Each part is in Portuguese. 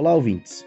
Olá, ouvintes.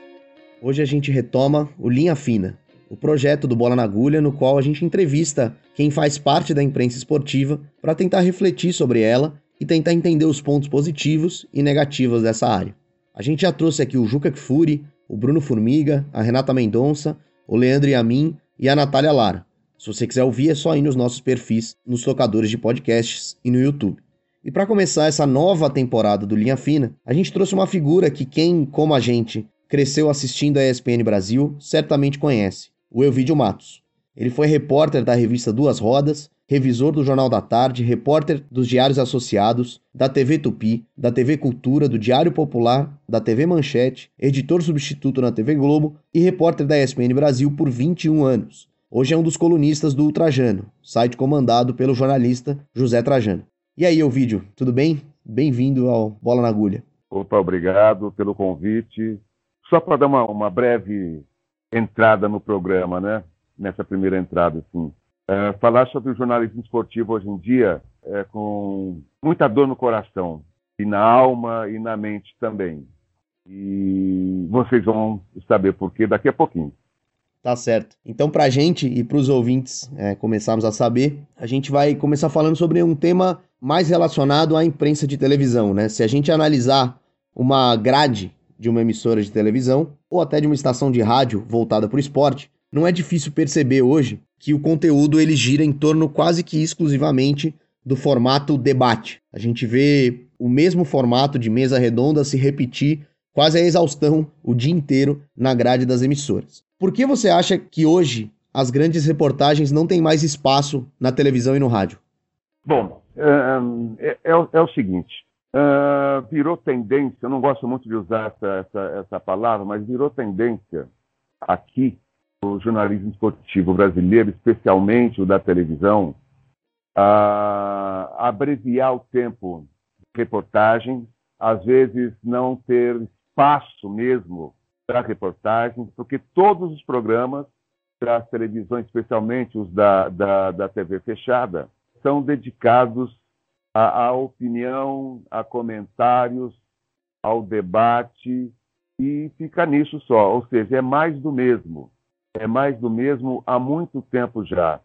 Hoje a gente retoma o Linha Fina, o projeto do Bola na Agulha, no qual a gente entrevista quem faz parte da imprensa esportiva para tentar refletir sobre ela e tentar entender os pontos positivos e negativos dessa área. A gente já trouxe aqui o Juca Kfouri, o Bruno Formiga, a Renata Mendonça, o Leandro Yamin e a Natália Lara. Se você quiser ouvir, é só ir nos nossos perfis, nos tocadores de podcasts e no YouTube. E para começar essa nova temporada do Linha Fina, a gente trouxe uma figura que quem, como a gente, cresceu assistindo a ESPN Brasil, certamente conhece, o Elvídio Matos. Ele foi repórter da revista Duas Rodas, revisor do Jornal da Tarde, repórter dos Diários Associados, da TV Tupi, da TV Cultura, do Diário Popular, da TV Manchete, editor substituto na TV Globo e repórter da ESPN Brasil por 21 anos. Hoje é um dos colunistas do Ultrajano, site comandado pelo jornalista José Trajano. E aí, Ovidio, tudo bem? Bem-vindo ao Bola na Agulha. Opa, obrigado pelo convite. Só para dar uma, uma breve entrada no programa, né? Nessa primeira entrada, assim. É, falar sobre o jornalismo esportivo hoje em dia é com muita dor no coração, e na alma e na mente também. E vocês vão saber por quê daqui a pouquinho. Tá certo. Então, para a gente e para os ouvintes é, começarmos a saber, a gente vai começar falando sobre um tema mais relacionado à imprensa de televisão, né? Se a gente analisar uma grade de uma emissora de televisão ou até de uma estação de rádio voltada para o esporte, não é difícil perceber hoje que o conteúdo ele gira em torno quase que exclusivamente do formato debate. A gente vê o mesmo formato de mesa redonda se repetir quase a exaustão o dia inteiro na grade das emissoras. Por que você acha que hoje as grandes reportagens não têm mais espaço na televisão e no rádio? Bom, é, é, é o seguinte: uh, virou tendência, eu não gosto muito de usar essa, essa, essa palavra, mas virou tendência aqui, o jornalismo esportivo brasileiro, especialmente o da televisão, a abreviar o tempo de reportagem, às vezes não ter espaço mesmo para reportagem, porque todos os programas das televisões, especialmente os da, da, da TV fechada, são dedicados à, à opinião, a comentários, ao debate, e fica nisso só. Ou seja, é mais do mesmo. É mais do mesmo há muito tempo já.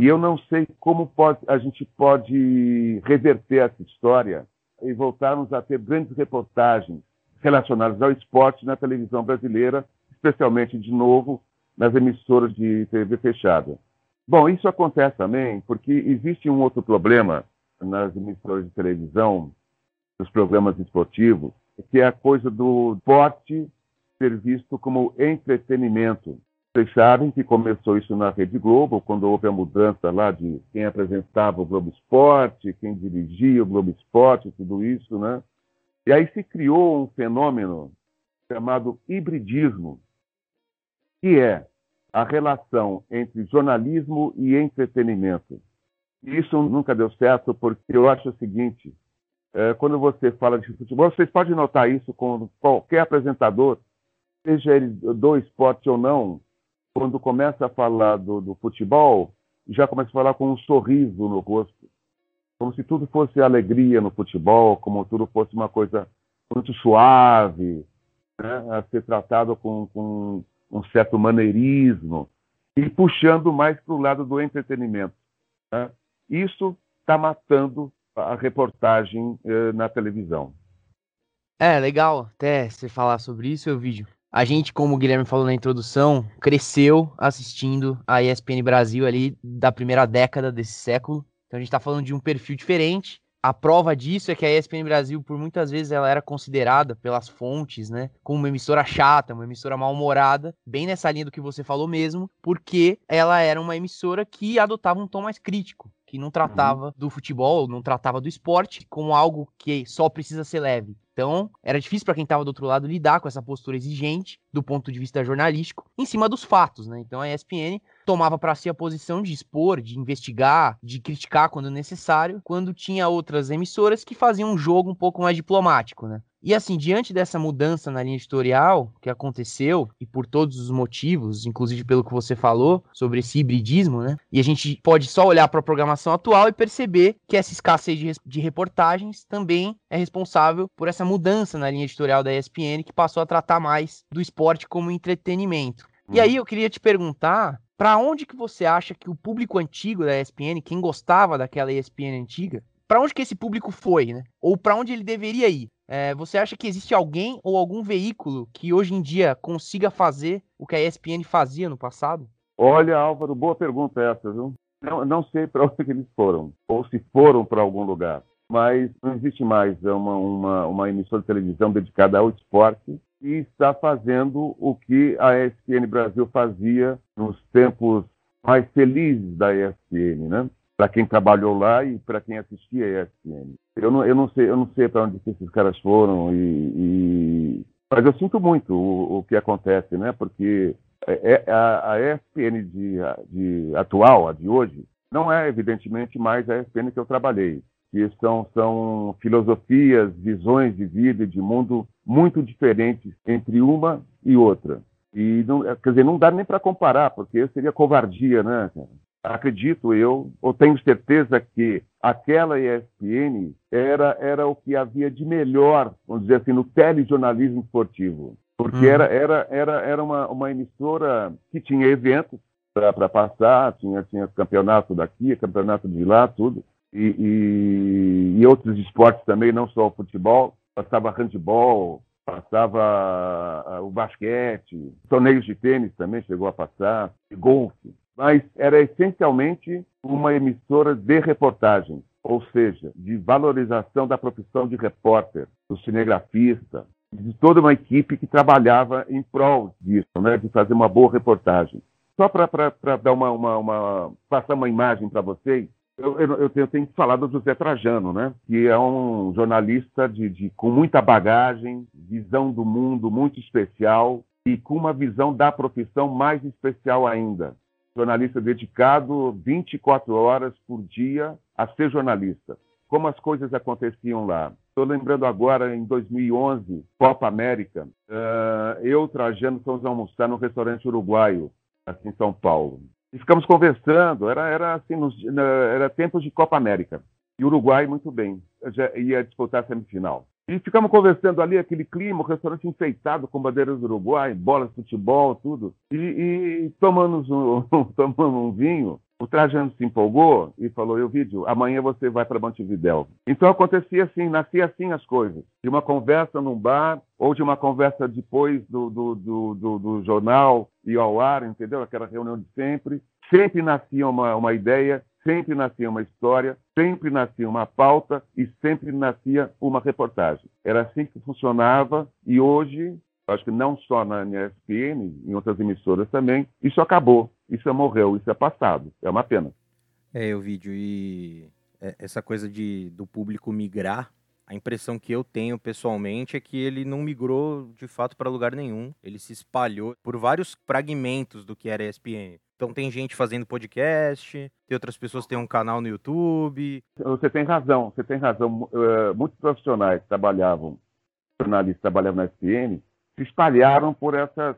E eu não sei como pode, a gente pode reverter essa história e voltarmos a ter grandes reportagens relacionadas ao esporte na televisão brasileira, especialmente, de novo, nas emissoras de TV fechada. Bom, isso acontece também porque existe um outro problema nas emissoras de televisão, nos programas esportivos, que é a coisa do esporte ser visto como entretenimento. Vocês sabem que começou isso na Rede Globo, quando houve a mudança lá de quem apresentava o Globo Esporte, quem dirigia o Globo Esporte, tudo isso, né? E aí se criou um fenômeno chamado hibridismo, que é a relação entre jornalismo e entretenimento. Isso nunca deu certo porque eu acho o seguinte: é, quando você fala de futebol, vocês podem notar isso com qualquer apresentador, seja ele do esporte ou não, quando começa a falar do, do futebol, já começa a falar com um sorriso no rosto como se tudo fosse alegria no futebol, como tudo fosse uma coisa muito suave, né, a ser tratado com, com um certo maneirismo e puxando mais para o lado do entretenimento. Né? Isso está matando a reportagem eh, na televisão. É, legal até você falar sobre isso, o vídeo. A gente, como o Guilherme falou na introdução, cresceu assistindo a ESPN Brasil ali da primeira década desse século. Então a gente está falando de um perfil diferente. A prova disso é que a ESPN Brasil, por muitas vezes, ela era considerada pelas fontes, né, como uma emissora chata, uma emissora mal-humorada, bem nessa linha do que você falou mesmo, porque ela era uma emissora que adotava um tom mais crítico, que não tratava uhum. do futebol, não tratava do esporte como algo que só precisa ser leve. Então, era difícil para quem estava do outro lado lidar com essa postura exigente do ponto de vista jornalístico, em cima dos fatos, né? Então a ESPN tomava para si a posição de expor, de investigar, de criticar quando necessário, quando tinha outras emissoras que faziam um jogo um pouco mais diplomático, né? E assim, diante dessa mudança na linha editorial que aconteceu, e por todos os motivos, inclusive pelo que você falou sobre esse hibridismo, né? E a gente pode só olhar para a programação atual e perceber que essa escassez de, de reportagens também é responsável por essa mudança na linha editorial da ESPN que passou a tratar mais do esporte como entretenimento. Uhum. E aí eu queria te perguntar, para onde que você acha que o público antigo da ESPN, quem gostava daquela ESPN antiga, para onde que esse público foi, né? Ou para onde ele deveria ir? É, você acha que existe alguém ou algum veículo que hoje em dia consiga fazer o que a ESPN fazia no passado? Olha, Álvaro, boa pergunta essa, viu? Não, não sei para onde eles foram, ou se foram para algum lugar, mas não existe mais uma, uma, uma emissora de televisão dedicada ao esporte e está fazendo o que a ESPN Brasil fazia nos tempos mais felizes da ESPN, né? Para quem trabalhou lá e para quem assistia a ESPN. Eu não, eu não sei, eu não sei para onde esses caras foram e, e... mas eu sinto muito o, o que acontece, né? Porque é, é, a, a ESPN de, de, atual, a de hoje, não é evidentemente mais a ESPN que eu trabalhei. Que são, são filosofias, visões de vida e de mundo muito diferentes entre uma e outra. E não, quer dizer, não dá nem para comparar, porque seria covardia, né? Acredito eu, ou tenho certeza que aquela ESPN era, era o que havia de melhor, vamos dizer assim, no telejornalismo esportivo porque uhum. era, era, era, era uma, uma emissora que tinha eventos para passar, tinha, tinha campeonato daqui, campeonato de lá, tudo, e, e, e, outros esportes também, não só o futebol, passava handball, passava o basquete, torneios de tênis também chegou a passar, golfe, mas era essencialmente uma emissora de reportagem, ou seja, de valorização da profissão de repórter, do cinegrafista, de toda uma equipe que trabalhava em prol disso, né, de fazer uma boa reportagem. Só para dar uma, uma, uma, passar uma imagem para vocês, eu, eu, eu, tenho, que falar do José Trajano, né, que é um jornalista de, de, com muita bagagem, visão do mundo muito especial e com uma visão da profissão mais especial ainda. Jornalista dedicado 24 horas por dia a ser jornalista. Como as coisas aconteciam lá Estou lembrando agora, em 2011, Copa América, uh, eu, Trajano, fomos almoçar no restaurante uruguaio, aqui em São Paulo. E ficamos conversando, era, era, assim, nos, era tempos de Copa América. E o Uruguai, muito bem, já ia disputar a semifinal. E ficamos conversando ali, aquele clima, o restaurante enfeitado com bandeiras do Uruguai, bolas de futebol, tudo. E, e tomamos, um, tomamos um vinho. O Trajano se empolgou e falou: Eu vídeo, amanhã você vai para Montevidéu. Então acontecia assim, nascia assim as coisas. De uma conversa num bar, ou de uma conversa depois do, do, do, do, do jornal e ao ar, entendeu? Aquela reunião de sempre. Sempre nascia uma, uma ideia, sempre nascia uma história, sempre nascia uma pauta e sempre nascia uma reportagem. Era assim que funcionava e hoje acho que não só na ESPN, em outras emissoras também, isso acabou, isso morreu, isso é passado. É uma pena. É, o vídeo e é, essa coisa de do público migrar, a impressão que eu tenho pessoalmente é que ele não migrou de fato para lugar nenhum. Ele se espalhou por vários fragmentos do que era ESPN. Então tem gente fazendo podcast, tem outras pessoas que têm um canal no YouTube. Você tem razão, você tem razão. Uh, muitos profissionais que trabalhavam, jornalistas trabalhavam na ESPN, se espalharam por essa,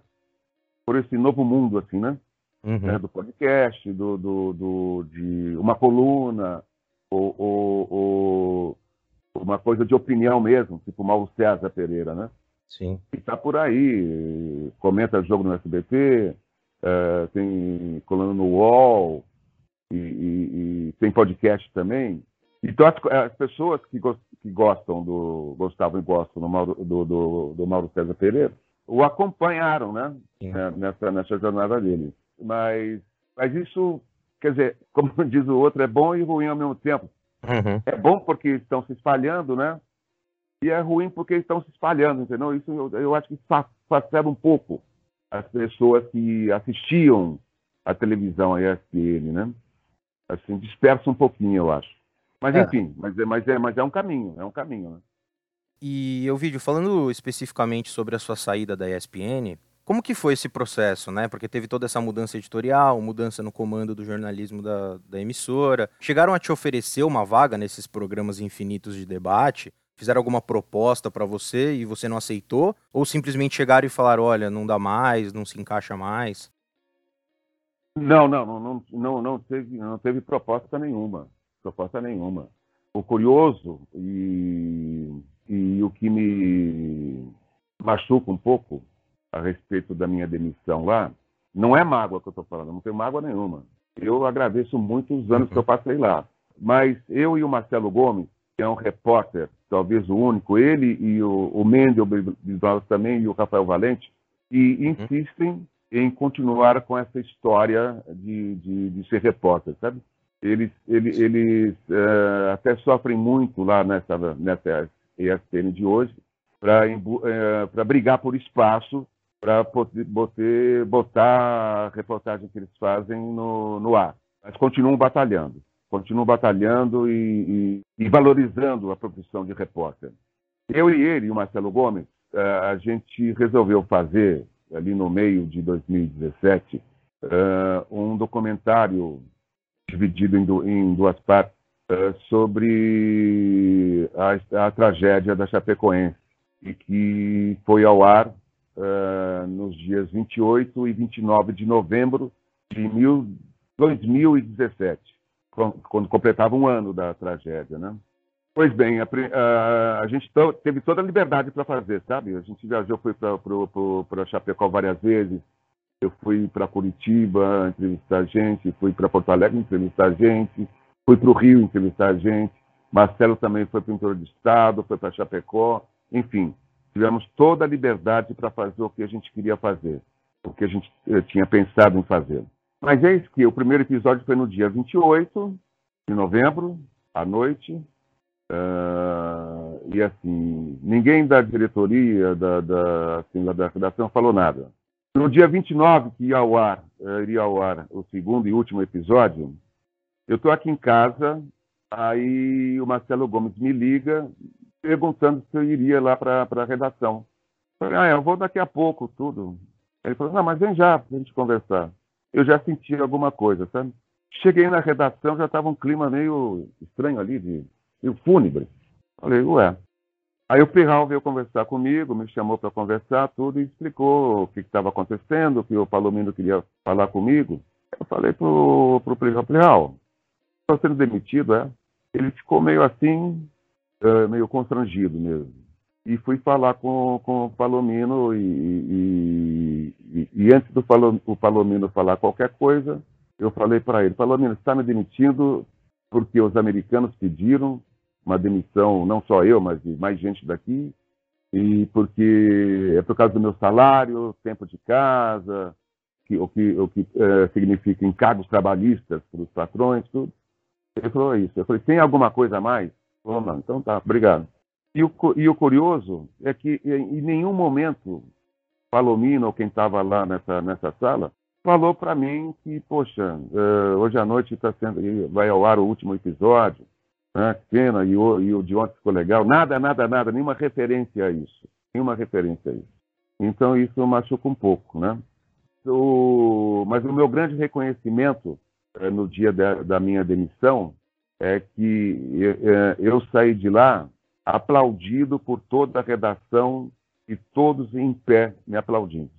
por esse novo mundo, assim, né? Uhum. É, do podcast, do, do, do, de uma coluna, ou, ou, ou, uma coisa de opinião mesmo, tipo Mauro César Pereira, né? Sim. E tá por aí, comenta jogo no SBT, é, tem coluna no UOL, e, e, e, tem podcast também. Então, as, as pessoas que, go, que, gostam do, gostavam e gostam do Mauro, do, do, do Mauro César Pereira, o acompanharam, né? né? Nessa, nessa jornada dele. Mas, mas isso, quer dizer, como diz o outro, é bom e ruim ao mesmo tempo. Uhum. É bom porque estão se espalhando, né? E é ruim porque estão se espalhando, entendeu? Isso eu, eu acho que facilita um pouco as pessoas que assistiam a televisão, a ESPN, né? Assim, dispersa um pouquinho, eu acho. Mas é. enfim, mas é, mas, é, mas é um caminho, é um caminho, né? E eu vídeo falando especificamente sobre a sua saída da ESPN, como que foi esse processo, né? Porque teve toda essa mudança editorial, mudança no comando do jornalismo da, da emissora. Chegaram a te oferecer uma vaga nesses programas infinitos de debate? Fizeram alguma proposta para você e você não aceitou? Ou simplesmente chegaram e falaram, olha, não dá mais, não se encaixa mais? Não, não, não, não, não, não teve, não teve proposta nenhuma proposta nenhuma. O curioso e, e o que me machuca um pouco a respeito da minha demissão lá, não é mágoa que eu estou falando, não tenho mágoa nenhuma. Eu agradeço muito os anos que eu passei lá. Mas eu e o Marcelo Gomes, que é um repórter, talvez o único, ele e o, o Mendel também e o Rafael Valente, e insistem em continuar com essa história de, de, de ser repórter, sabe? Eles, eles, eles uh, até sofrem muito lá nessa, nessa ESPN de hoje para uh, eh, brigar por espaço para poder botar a reportagem que eles fazem no, no ar. Mas continuam batalhando, continuam batalhando e, e, e, valorizando a profissão de repórter. Eu e ele, o Marcelo Gomes, eh, a gente resolveu fazer, ali no meio de 2017, eh, um documentário dividido em duas partes eh, sobre a, a tragédia da Chapecoense e que foi ao ar uh, nos dias 28 e 29 de novembro de mil, 2017, quando completava um ano da tragédia, né? Pois bem, a, a, a gente teve toda a liberdade para fazer, sabe? A gente viajou, foi para Chapecó várias vezes, eu fui para Curitiba entrevistar gente, fui para Porto Alegre entrevistar gente, fui para o Rio entrevistar gente, Marcelo também foi para o interior do estado, foi para Chapecó, enfim, tivemos toda a liberdade para fazer o que a gente queria fazer, o que a gente eh, tinha pensado em fazer. Mas isso que o primeiro episódio foi no dia 28 de novembro, à noite, uh, e assim, ninguém da diretoria, da, da, assim, da redação falou nada. No dia 29, que ia ao ar, uh, iria ao ar o segundo e último episódio, eu estou aqui em casa, aí o Marcelo Gomes me liga perguntando se eu iria lá para a redação. Falei, ah, eu vou daqui a pouco, tudo. Ele falou, não, mas vem já para a gente conversar. Eu já senti alguma coisa, sabe? Cheguei na redação, já estava um clima meio estranho ali, de, meio fúnebre. Falei, ué. Aí o Pirral veio conversar comigo, me chamou para conversar, tudo, e explicou o que estava acontecendo, que o Palomino queria falar comigo. Eu falei pro, pro Pirral, Pirral, estou sendo demitido, é? Ele ficou meio assim, uh, meio constrangido mesmo. E fui falar com, com o Palomino e, e, e, e antes do Palomino falar qualquer coisa, eu falei para ele, Palomino, está me demitindo porque os americanos pediram uma demissão, não só eu, mas de mais gente daqui, e porque é por causa do meu salário, tempo de casa, que, o que, o que é, significa encargos trabalhistas para os patrões, tudo. Ele falou isso. Eu falei, tem alguma coisa a mais? Vamos lá, então tá, obrigado. E o, e o curioso é que em nenhum momento Palomino, ou quem estava lá nessa, nessa sala, falou para mim que, poxa, uh, hoje à noite tá sendo, vai ao ar o último episódio, né, pena, e o, e o ficou legal. Nada, nada, nada, nenhuma referência a isso. Nenhuma referência a isso. Então isso machuca um pouco, né? O, mas o meu grande reconhecimento uh, no dia da, da minha demissão é que é, eu saí de lá aplaudido por toda a redação e todos em pé me aplaudindo.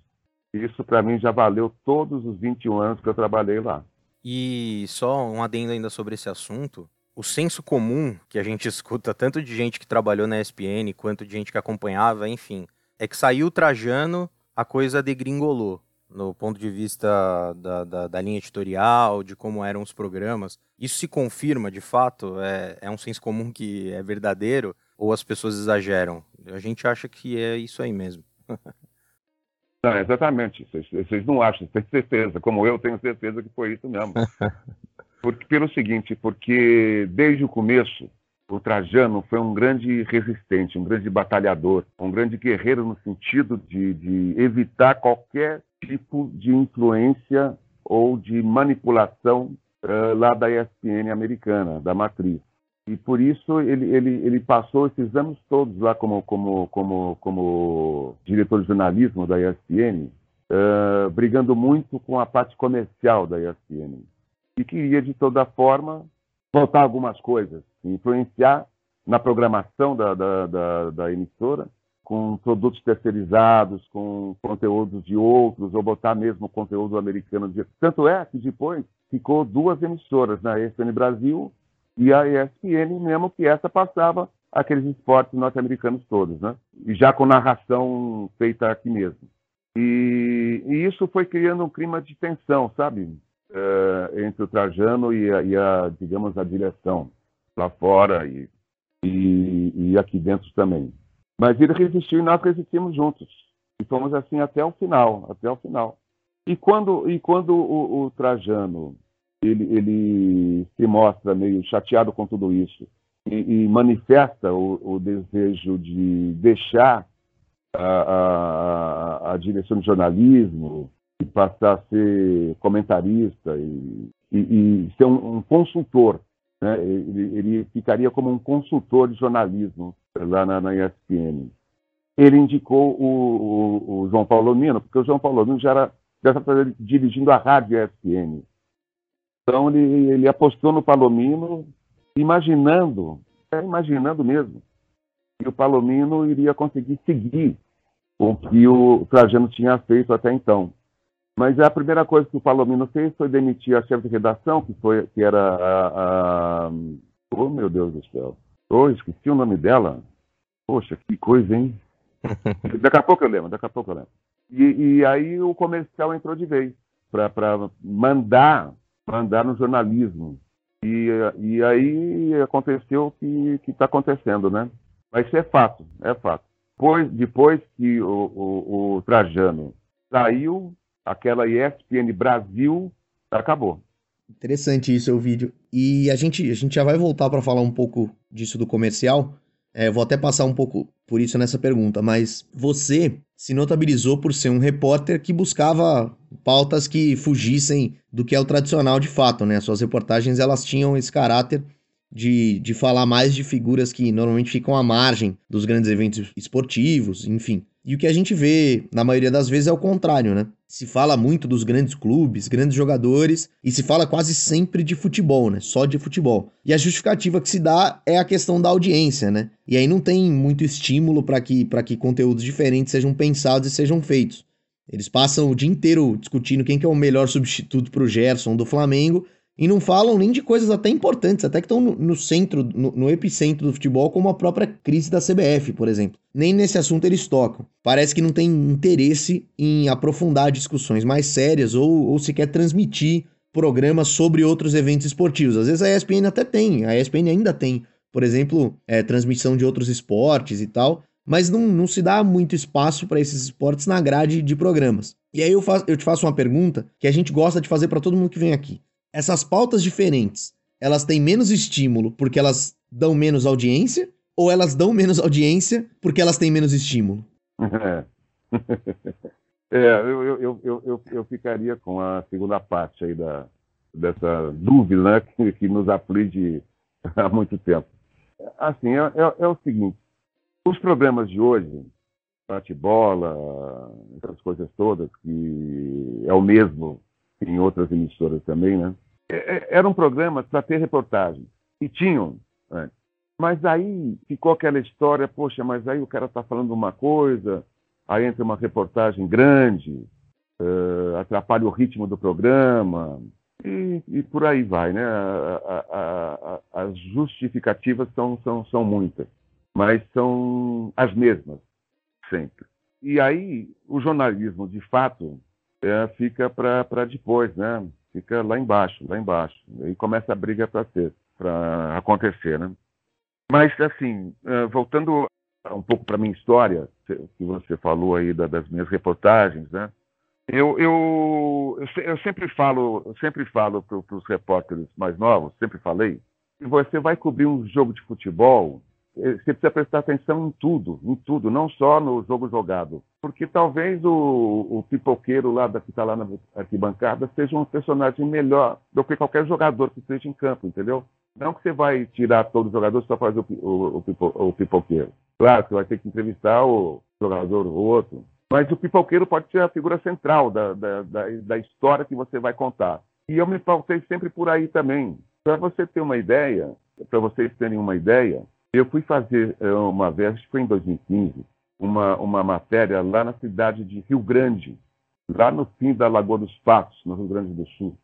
Isso para mim já valeu todos os 21 anos que eu trabalhei lá. E só um adendo ainda sobre esse assunto, o senso comum que a gente escuta tanto de gente que trabalhou na ESPN quanto de gente que acompanhava, enfim, é que saiu Trajano, a coisa degringolou no ponto de vista da, da, da, linha editorial, de como eram os programas. Isso se confirma, de fato? É, é um senso comum que é verdadeiro? Ou as pessoas exageram? A gente acha que é isso aí mesmo. não, exatamente. Vocês, vocês não acham, têm certeza. Como eu tenho certeza que foi isso mesmo. Porque, pelo seguinte, porque desde o começo o Trajano foi um grande resistente, um grande batalhador, um grande guerreiro no sentido de, de evitar qualquer tipo de influência ou de manipulação uh, lá da ESPN americana, da matriz. E por isso ele, ele, ele passou esses anos todos lá como, como, como, como diretor de jornalismo da ESPN, uh, brigando muito com a parte comercial da ESPN. E queria, de toda forma, botar algumas coisas, influenciar na programação da, da, da, da emissora, com produtos terceirizados, com conteúdos de outros, ou botar mesmo conteúdo americano. De... Tanto é que depois ficou duas emissoras, na né? ESPN Brasil e a ESPN, mesmo que essa passava aqueles esportes norte-americanos todos, né? E já com narração feita aqui mesmo. E, e isso foi criando um clima de tensão, sabe? Uh, entre o Trajano e a, e a, digamos, a direção lá fora e, e, e, aqui dentro também. Mas ele resistiu e nós resistimos juntos. E fomos assim até o final, até o final. E quando, e quando o, o Trajano ele, ele, se mostra meio chateado com tudo isso e, e manifesta o, o, desejo de deixar a, a, a, direção de jornalismo e passar a ser comentarista e, e, e ser um, um consultor. Né? Ele, ele, ficaria como um consultor de jornalismo lá na, na ESPN. Ele indicou o, o, o, João Paulo Mino, porque o João Paulo Mino já era já estava dirigindo a rádio ESPN. Então ele, ele apostou no Palomino, imaginando, é, imaginando mesmo, que o Palomino iria conseguir seguir o que o Trajano tinha feito até então. Mas a primeira coisa que o Palomino fez foi demitir a chefe de redação, que, foi, que era a, a... Oh, meu Deus do céu. Oh, esqueci o nome dela. Poxa, que coisa, hein? daqui a pouco eu lembro, daqui a pouco eu lembro. E, e aí o comercial entrou de vez para mandar, mandar no jornalismo. E, e aí aconteceu o que está acontecendo, né? Mas isso é fato, é fato. Depois, depois que o, o, o Trajano saiu, aquela ESPN Brasil acabou. Interessante isso, o vídeo. E a gente, a gente já vai voltar para falar um pouco disso do comercial. É, vou até passar um pouco por isso nessa pergunta, mas você se notabilizou por ser um repórter que buscava pautas que fugissem do que é o tradicional de fato, né? As suas reportagens elas tinham esse caráter de, de falar mais de figuras que normalmente ficam à margem dos grandes eventos esportivos, enfim. E o que a gente vê, na maioria das vezes, é o contrário, né? Se fala muito dos grandes clubes, grandes jogadores, e se fala quase sempre de futebol, né? Só de futebol. E a justificativa que se dá é a questão da audiência, né? E aí não tem muito estímulo para que, que conteúdos diferentes sejam pensados e sejam feitos. Eles passam o dia inteiro discutindo quem que é o melhor substituto para o Gerson do Flamengo, e não falam nem de coisas até importantes, até que estão no, no centro, no, no, epicentro do futebol, como a própria crise da CBF, por exemplo. Nem nesse assunto eles tocam. Parece que não tem interesse em aprofundar discussões mais sérias ou, ou sequer transmitir programas sobre outros eventos esportivos. Às vezes a ESPN até tem, a ESPN ainda tem, por exemplo, é, transmissão de outros esportes e tal, mas não, não se dá muito espaço para esses esportes na grade de programas. E aí eu, faço, eu te faço uma pergunta que a gente gosta de fazer para todo mundo que vem aqui essas pautas diferentes, elas têm menos estímulo porque elas dão menos audiência? Ou elas dão menos audiência porque elas têm menos estímulo? É, é eu, eu, eu, eu, eu ficaria com a segunda parte aí da, dessa dúvida né, que, que nos aflige há muito tempo. Assim, é, é, é o seguinte, os problemas de hoje, bate-bola, essas coisas todas, que é o mesmo em outras emissoras também, né? É, é, eram programas para ter reportagem. E tinham. Né? Mas aí ficou aquela história, poxa, mas aí o cara está falando uma coisa, aí entra uma reportagem grande, uh, atrapalha o ritmo do programa, e, e por aí vai, né? A, a, a, as justificativas são, são, são muitas, mas são as mesmas, sempre. E aí o jornalismo, de fato, é, fica para depois, né? Fica lá embaixo, lá embaixo. Aí começa a briga para ser, para acontecer, né? Mas assim, é, voltando um pouco para minha história, que você falou aí das minhas reportagens, né? Eu, eu, eu sempre falo, eu sempre falo para os repórteres mais novos, sempre falei, que você vai cobrir um jogo de futebol, você precisa prestar atenção em tudo, em tudo, não só no jogo jogado. Porque talvez o, o pipoqueiro lá da, que está lá na arquibancada seja um personagem melhor do que qualquer jogador que esteja em campo, entendeu? Não que você vai tirar todos os jogadores só fazer o, o, o pipoqueiro. Claro, você vai ter que entrevistar o jogador ou outro. Mas o pipoqueiro pode ser a figura central da, da, da, da história que você vai contar. E eu me pautei sempre por aí também. Para você ter uma ideia, para vocês terem uma ideia, eu fui fazer eh, uma vez, acho que foi em 2015, uma, uma matéria lá na cidade de Rio Grande, lá no fim da Lagoa dos Patos, no Rio Grande do Sul.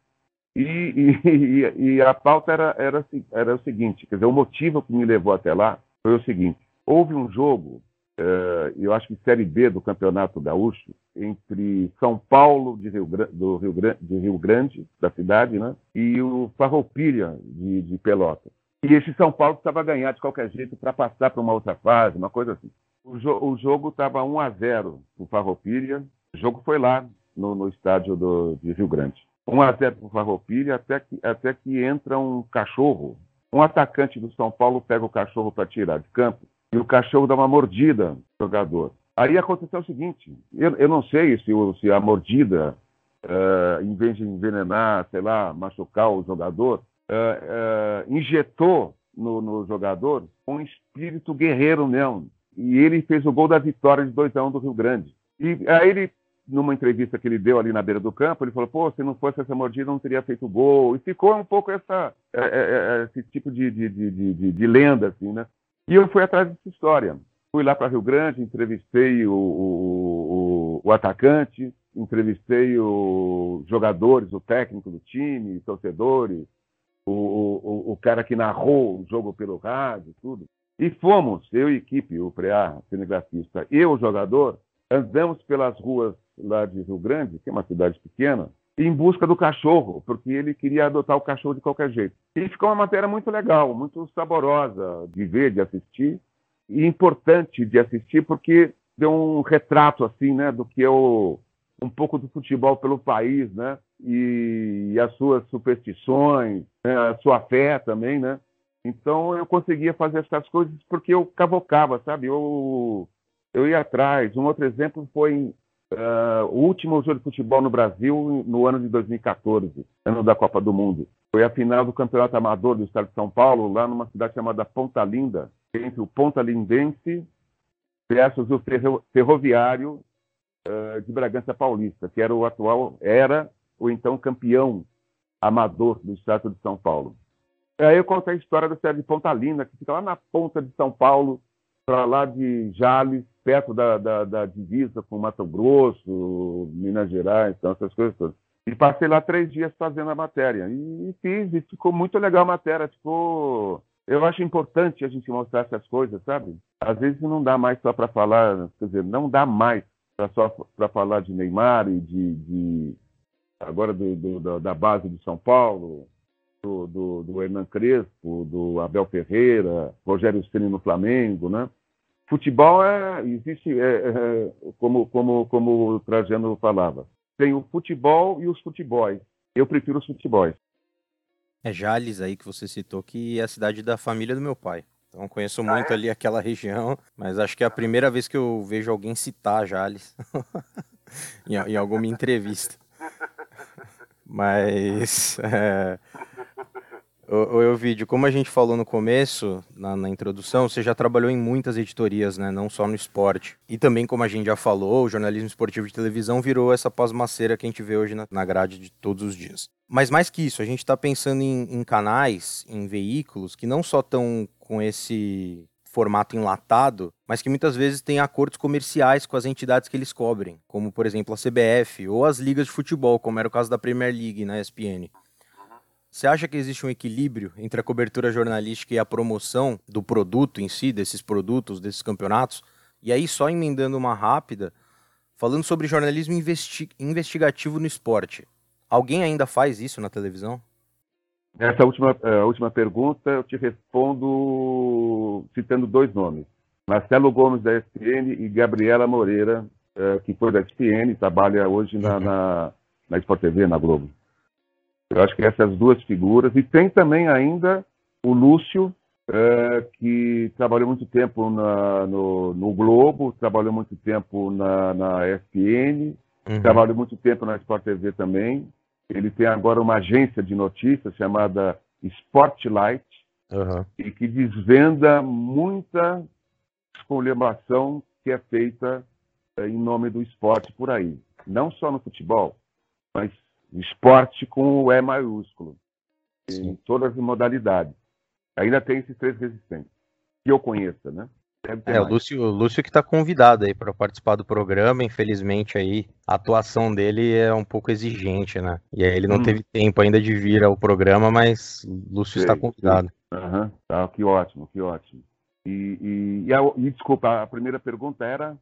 E, e, e a pauta era, era, era o seguinte, quer dizer, o motivo que me levou até lá foi o seguinte: houve um jogo, uh, eu acho que Série B do Campeonato Gaúcho, entre São Paulo de Rio, do Rio, de Rio Grande, da cidade, né, e o Farroupilha de, de Pelotas. E esse São Paulo precisava ganhar de qualquer jeito para passar para uma outra fase, uma coisa assim. O, jo o jogo estava 1 a 0 para o Farroupilha. O jogo foi lá no, no estádio do, de Rio Grande. 1 a 0 para o Farroupilha, até que, até que entra um cachorro. Um atacante do São Paulo pega o cachorro para tirar de campo e o cachorro dá uma mordida no jogador. Aí aconteceu o seguinte: eu, eu não sei se, se a mordida, uh, em vez de envenenar, sei lá, machucar o jogador, uh, uh, injetou no, no, jogador um espírito guerreiro mesmo. E ele fez o gol da vitória de 2 a 1 um do Rio Grande. E aí ele, numa entrevista que ele deu ali na beira do campo, ele falou, pô, se não fosse essa mordida, não teria feito gol. E ficou um pouco essa, é, esse tipo de, de, de, de, de lenda, assim, né? E eu fui atrás dessa história. Fui lá para Rio Grande, entrevistei o, o, o, o atacante, entrevistei os jogadores, o técnico do time, torcedores, o, o, o cara que narrou o jogo pelo rádio, tudo. E fomos, eu e equipe, o Preá, cinegrafista, e o jogador, andamos pelas ruas lá de Rio Grande, que é uma cidade pequena, em busca do cachorro, porque ele queria adotar o cachorro de qualquer jeito. E ficou uma matéria muito legal, muito saborosa de ver, de assistir, e importante de assistir, porque deu um retrato, assim, né, do que é o, um pouco do futebol pelo país, né? E, e as suas superstições, né? a sua fé também, né? Então eu conseguia fazer essas coisas porque eu cavocava, sabe? Eu, eu ia atrás. Um outro exemplo foi uh, o último jogo de futebol no Brasil no ano de 2014, ano da Copa do Mundo. Foi a final do Campeonato Amador do Estado de São Paulo, lá numa cidade chamada Ponta Linda, entre o Ponta Lindense versus o Ferroviário uh, de Bragança Paulista, que era o atual, era o então campeão amador do estado de São Paulo. Aí eu contei a história da cidade de Pontalina, que fica lá na ponta de São Paulo, para lá de Jales, perto da, da, da, divisa com Mato Grosso, Minas Gerais, então, essas coisas todas. E passei lá três dias fazendo a matéria. E, e fiz, e ficou muito legal a matéria. Ficou. Eu acho importante a gente mostrar essas coisas, sabe? Às vezes não dá mais só para falar, quer dizer, não dá mais pra só para falar de Neymar e de, de agora do, do, da base de São Paulo, do, do, do Hernan Crespo, do Abel Ferreira, Rogério Ceni no Flamengo, né? Futebol é, existe, é, é, como, como, como o Trajano falava, tem o futebol e os futebóis. Eu prefiro os futebóis. É Jales aí que você citou, que é a cidade da família do meu pai. Então conheço muito ah, é? ali aquela região, mas acho que é a primeira vez que eu vejo alguém citar Jales em, em, alguma entrevista. Mas é, o, o vídeo, como a gente falou no começo, na, na, introdução, você já trabalhou em muitas editorias, né? Não só no esporte. E também, como a gente já falou, o jornalismo esportivo de televisão virou essa pasmaceira que a gente vê hoje na, na grade de todos os dias. Mas mais que isso, a gente está pensando em, em canais, em veículos que não só estão com esse formato enlatado, mas que muitas vezes têm acordos comerciais com as entidades que eles cobrem, como por exemplo a CBF ou as ligas de futebol, como era o caso da Premier League na ESPN. Você acha que existe um equilíbrio entre a cobertura jornalística e a promoção do produto em si, desses produtos, desses campeonatos? E aí, só emendando uma rápida, falando sobre jornalismo investi investigativo no esporte. Alguém ainda faz isso na televisão? Essa última, a última pergunta eu te respondo citando dois nomes. Marcelo Gomes, da ESPN, e Gabriela Moreira, eh, que foi da ESPN, trabalha hoje na, na, na Sport TV, na Globo. Eu acho que essas duas figuras. E tem também ainda o Lúcio, é, que trabalhou muito tempo na, no, no, Globo, trabalhou muito tempo na, na ESPN, uhum. trabalhou muito tempo na Sport TV também. Ele tem agora uma agência de notícias chamada Spotlight, uhum. e que desvenda muita escolhemação que é feita é, em nome do esporte por aí. Não só no futebol, mas esporte com o E maiúsculo, Sim. em todas as modalidades. Ainda tem esses três resistentes, que eu conheça, né? É, o Lúcio, o Lúcio que está convidado aí para participar do programa, infelizmente aí a atuação dele é um pouco exigente, né? E aí ele não hum. teve tempo ainda de vir ao programa, mas Lúcio Sei, está convidado. Aham, tá, que ótimo, que ótimo. E, e, e, a, e, desculpa, a primeira pergunta era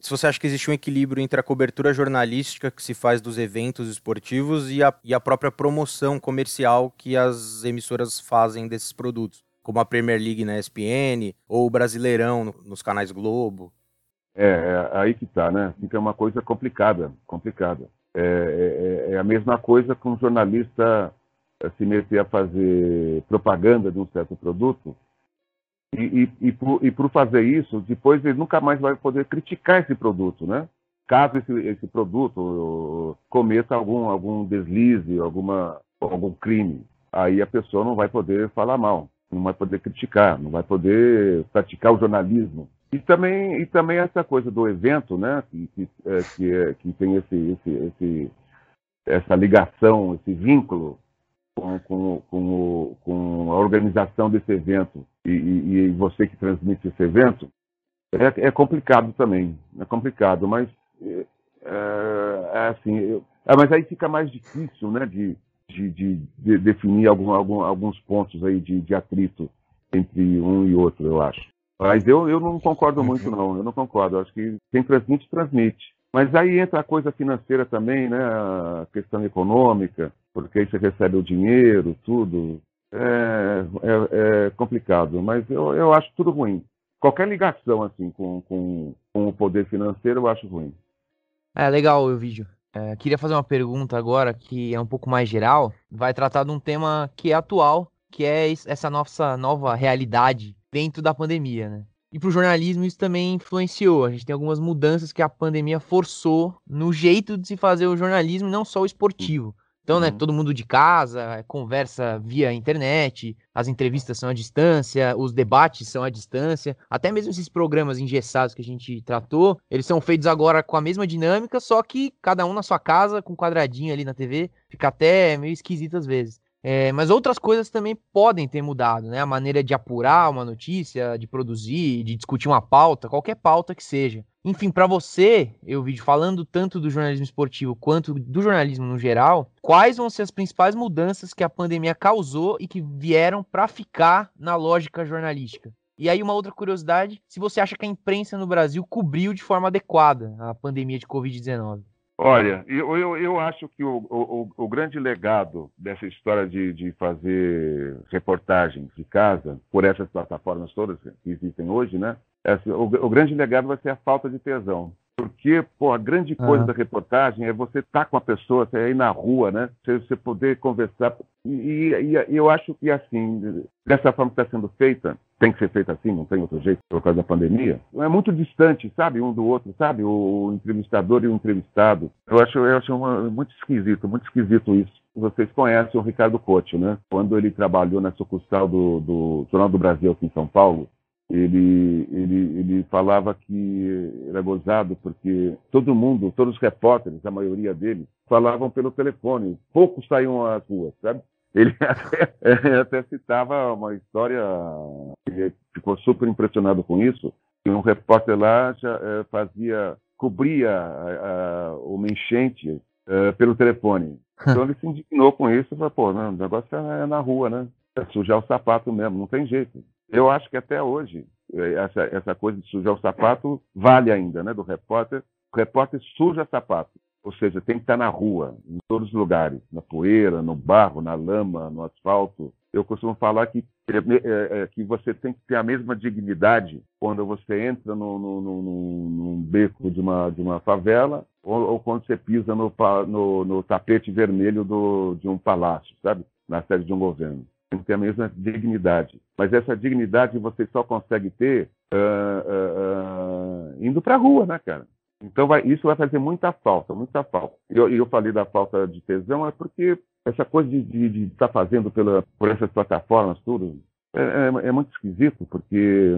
se você acha que existe um equilíbrio entre a cobertura jornalística que se faz dos eventos esportivos e a, e a própria promoção comercial que as emissoras fazem desses produtos, como a Premier League na ESPN ou o Brasileirão no, nos canais Globo. É, é, aí que tá, né? Fica uma coisa complicada, complicada. É, é, é, é a mesma coisa com um jornalista eh, se meter a fazer propaganda de um certo produto e, e, e, por, e por fazer isso, depois ele nunca mais vai poder criticar esse produto, né? Caso esse, esse produto cometa algum, algum deslize, alguma, algum crime, aí a pessoa não vai poder falar mal, não vai poder criticar, não vai poder praticar o jornalismo. E também, e também essa coisa do evento, né, que, que, é, que, é, que tem esse, esse, esse, essa ligação, esse vínculo com, com, com, com a organização desse evento e, e, e, você que transmite esse evento, é, é, complicado também. É complicado, mas é, é assim. Eu, é, mas aí fica mais difícil, né, de, de, de, de definir algum, algum, alguns pontos aí de, de atrito entre um e outro, eu acho. Mas eu, eu não concordo muito, uhum. não. Eu não concordo. Eu acho que quem transmite, transmite. Mas aí entra a coisa financeira também, né? A questão econômica, porque aí você recebe o dinheiro, tudo. É, é, é complicado, mas eu, eu acho tudo ruim. Qualquer ligação assim com, com, com o poder financeiro eu acho ruim. É legal o vídeo. É, queria fazer uma pergunta agora que é um pouco mais geral. Vai tratar de um tema que é atual, que é essa nossa nova realidade dentro da pandemia, né? E para o jornalismo isso também influenciou. A gente tem algumas mudanças que a pandemia forçou no jeito de se fazer o jornalismo, não só o esportivo. Então, né, uhum. né, todo mundo de casa, conversa via internet, as entrevistas são à distância, os debates são à distância, até mesmo esses programas engessados que a gente tratou, eles são feitos agora com a mesma dinâmica, só que cada um na sua casa, com um quadradinho ali na TV, fica até meio esquisito às vezes. É, mas outras coisas também podem ter mudado, né? A maneira de apurar uma notícia, de produzir, de discutir uma pauta, qualquer pauta que seja. Enfim, para você, eu vi falando tanto do jornalismo esportivo quanto do jornalismo no geral, quais vão ser as principais mudanças que a pandemia causou e que vieram para ficar na lógica jornalística? E aí, uma outra curiosidade: se você acha que a imprensa no Brasil cobriu de forma adequada a pandemia de Covid-19? Olha, eu, eu, eu acho que o, o, o, grande legado dessa história de, de fazer reportagens de casa por essas plataformas todas que existem hoje, né? Essa, o, o, grande legado vai ser a falta de tesão. Porque, pô, a grande coisa da reportagem é você estar tá com a pessoa, você ir na rua, né? Você, você poder conversar. E, e, e, eu acho que, assim, dessa forma que está sendo feita, tem que ser feita assim, não tem outro jeito, por causa da pandemia, é muito distante, sabe, um do outro, sabe? O entrevistador e o entrevistado. Eu acho, eu acho uma, muito esquisito, muito esquisito isso. Vocês conhecem o Ricardo Couto, né? Quando ele trabalhou na sucursal do, do Jornal do Brasil aqui em São Paulo, ele, ele, ele falava que era gozado porque todo mundo, todos os repórteres, a maioria deles, falavam pelo telefone. Poucos saíam às ruas, sabe? Ele até, até citava uma história, ele ficou super impressionado com isso, que um repórter lá já é, fazia, cobria a, a, uma enchente é, pelo telefone. Então ele se indignou com isso e falou, pô, não, o negócio é na rua, né? É sujar o sapato mesmo, não tem jeito. Eu acho que até hoje, eh, essa, essa coisa de sujar o sapato vale ainda, né? Do repórter. O repórter suja sapato. Ou seja, tem que estar na rua, em todos os lugares, na poeira, no barro, na lama, no asfalto. Eu costumo falar que, é, é, é, que você tem que ter a mesma dignidade quando você entra no, no, no, num beco de uma, de uma favela ou, ou quando você pisa no, no, no tapete vermelho do, de um palácio, sabe? Na sede de um governo tem que ter a mesma dignidade. Mas essa dignidade você só consegue ter uh, uh, uh, indo para a rua, né, cara? Então vai, isso vai fazer muita falta, muita falta. E eu, eu, falei da falta de tesão é porque essa coisa de estar tá fazendo pela, por essas plataformas, tudo, é, é, é muito esquisito, porque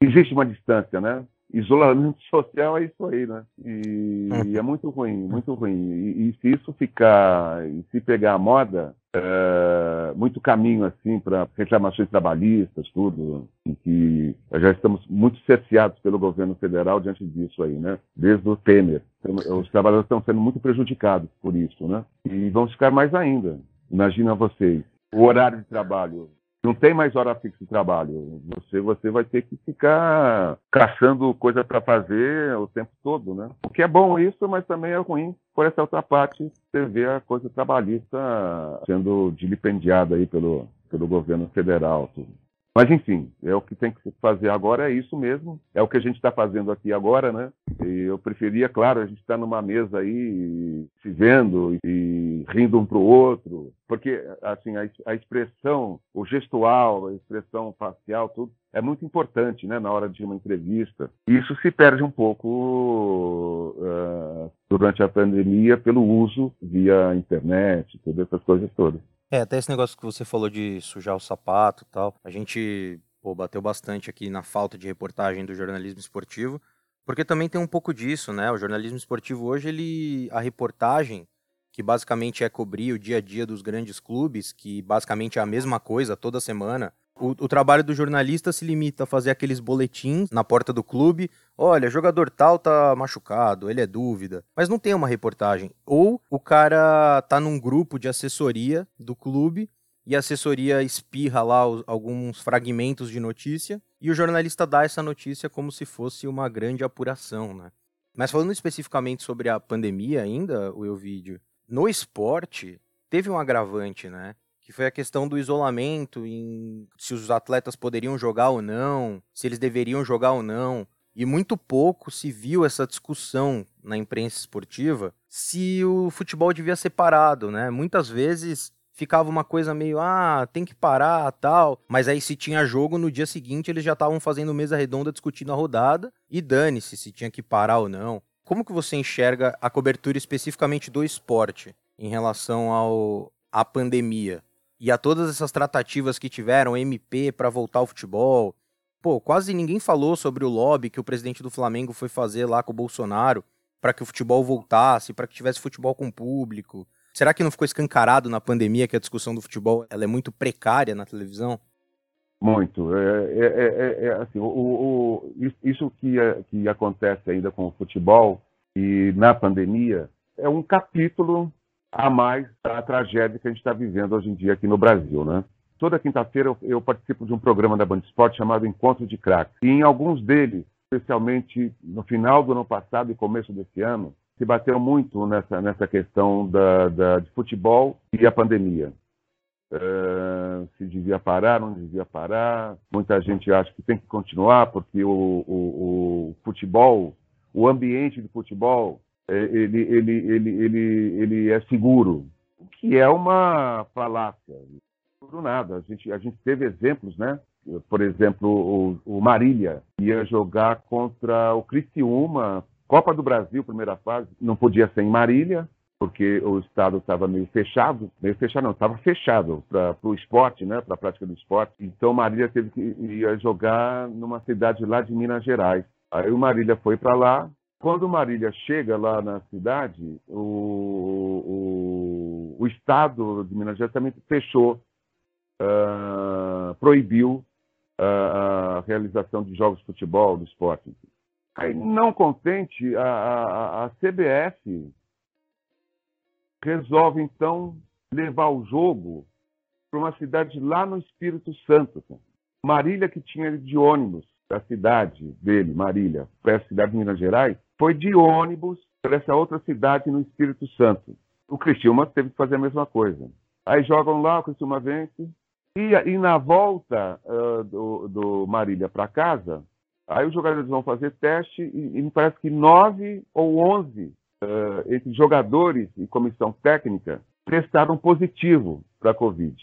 existe uma distância, né? isolamento social é isso aí, né? E, e é muito ruim, muito ruim. E, e, se isso ficar, e se pegar a moda, é, muito caminho assim para reclamações trabalhistas, tudo, em que já estamos muito cerceados pelo governo federal diante disso aí, né? Desde o Temer. Então, os trabalhadores estão sendo muito prejudicados por isso, né? E vão ficar mais ainda. Imagina vocês, o horário de trabalho Não tem mais hora fixa de trabalho. Você, você vai ter que ficar caçando coisa para fazer o tempo todo, né? O que é bom isso, mas também é ruim por essa outra parte, você vê a coisa trabalhista sendo dilipendiada aí pelo, pelo governo federal. Tudo. Mas enfim, é o que tem que fazer agora, é isso mesmo. É o que a gente está fazendo aqui agora, né? E eu preferia, claro, a gente estar tá numa mesa aí, se vendo e rindo um para o outro, porque assim a, a, expressão, o gestual, a expressão facial, tudo é muito importante, né? Na hora de uma entrevista. Isso se perde um pouco uh, durante a pandemia pelo uso via internet, todas essas coisas todas. É, até esse negócio que você falou de sujar o sapato e tal. A gente pô, bateu bastante aqui na falta de reportagem do jornalismo esportivo, porque também tem um pouco disso, né? O jornalismo esportivo hoje, ele a reportagem, que basicamente é cobrir o dia a dia dos grandes clubes, que basicamente é a mesma coisa toda semana, o, o, trabalho do jornalista se limita a fazer aqueles boletins na porta do clube. Olha, jogador tal tá machucado, ele é dúvida. Mas não tem uma reportagem. Ou o cara tá num grupo de assessoria do clube e a assessoria espirra lá os, alguns fragmentos de notícia e o jornalista dá essa notícia como se fosse uma grande apuração, né? Mas falando especificamente sobre a pandemia ainda, o Elvídio, no esporte teve um agravante, né? Que foi a questão do isolamento, em se os atletas poderiam jogar ou não, se eles deveriam jogar ou não. E muito pouco se viu essa discussão na imprensa esportiva se o futebol devia ser parado, né? Muitas vezes ficava uma coisa meio, ah, tem que parar, tal. Mas aí se tinha jogo, no dia seguinte eles já estavam fazendo mesa redonda discutindo a rodada e dane-se se tinha que parar ou não. Como que você enxerga a cobertura especificamente do esporte em relação ao à pandemia? E a todas essas tratativas que tiveram MP para voltar ao futebol. Pô, quase ninguém falou sobre o lobby que o presidente do Flamengo foi fazer lá com o Bolsonaro para que o futebol voltasse, para que tivesse futebol com público. Será que não ficou escancarado na pandemia que a discussão do futebol ela é muito precária na televisão? Muito. É, é, é, é assim, o, o, isso que, que acontece ainda com o futebol e na pandemia é um capítulo a mais da tragédia que a gente está vivendo hoje em dia aqui no Brasil, né? Toda quinta-feira eu, eu, participo de um programa da Band Esporte chamado Encontro de Craques. E em alguns deles, especialmente no final do ano passado e começo desse ano, se bateu muito nessa, nessa questão da, da de futebol e a pandemia. Uh, se devia parar, não devia parar. Muita gente acha que tem que continuar porque o, o, o futebol, o ambiente de futebol ele, ele, ele, ele, ele é seguro, o que é uma falácia. Por nada. A gente, a gente teve exemplos, né? Por exemplo, o, o Marília ia jogar contra o Criciúma, Copa do Brasil, primeira fase, não podia ser em Marília, porque o estado estava meio fechado, meio fechado não, estava fechado para o esporte, né, para a prática do esporte. Então Marília teve que ia jogar numa cidade lá de Minas Gerais. Aí o Marília foi para lá, quando Marília chega lá na cidade, o, o, o Estado de Minas Gerais também fechou, uh, proibiu uh, a realização de jogos de futebol, do esporte. Aí, não contente, a, a, a CBF resolve, então, levar o jogo para uma cidade lá no Espírito Santo. Marília, que tinha de ônibus da cidade dele, Marília, para a cidade de Minas Gerais, foi de ônibus para essa outra cidade no Espírito Santo. O Criciúma teve que fazer a mesma coisa. Aí jogam lá, o Criciúma vence. E, e na volta uh, do, do, Marília para casa, aí os jogadores vão fazer teste e, e me parece que nove ou onze uh, entre jogadores e comissão técnica testaram positivo para a Covid.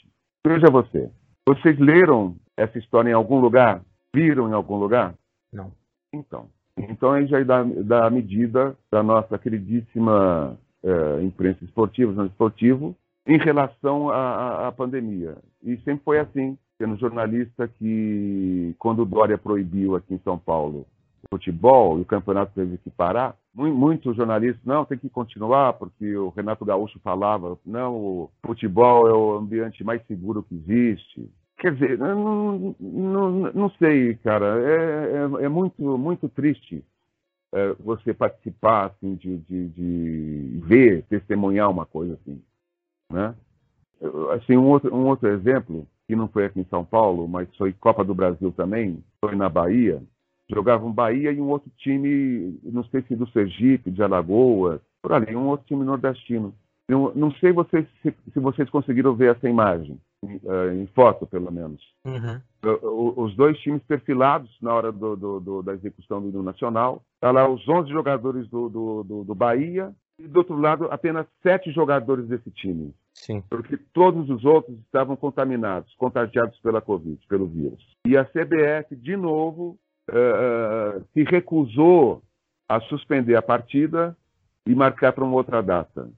Veja você, vocês leram essa história em algum lugar? Viram em algum lugar? Não. Então, então, aí já dá, dá a medida da nossa queridíssima é, imprensa esportiva, não esportivo, em relação à, à, pandemia. E sempre foi assim, tendo jornalista que, quando o Dória proibiu aqui em São Paulo o futebol e o campeonato teve que parar, muitos jornalistas, não, tem que continuar, porque o Renato Gaúcho falava, não, o futebol é o ambiente mais seguro que existe. Quer dizer, não, não, não sei, cara. É, é, é muito, muito triste é, você participar, assim, de, de, de, ver, testemunhar uma coisa assim. Né? Assim, um outro, um outro exemplo, que não foi aqui em São Paulo, mas foi Copa do Brasil também, foi na Bahia. Jogavam Bahia e um outro time, não sei se do Sergipe, de Alagoas, por ali, um outro time nordestino. Não, não sei vocês, se, se, vocês conseguiram ver essa imagem, em, uh, em foto pelo menos. Uhum. Os dois times perfilados na hora do, do, do, da execução do hino nacional. Está lá os 11 jogadores do, do Bahia e do outro lado apenas sete jogadores desse time. Sim. Porque todos os outros estavam contaminados, contagiados pela Covid, pelo vírus. E a CBF, de novo, uh, se recusou a suspender a partida e marcar para uma outra data.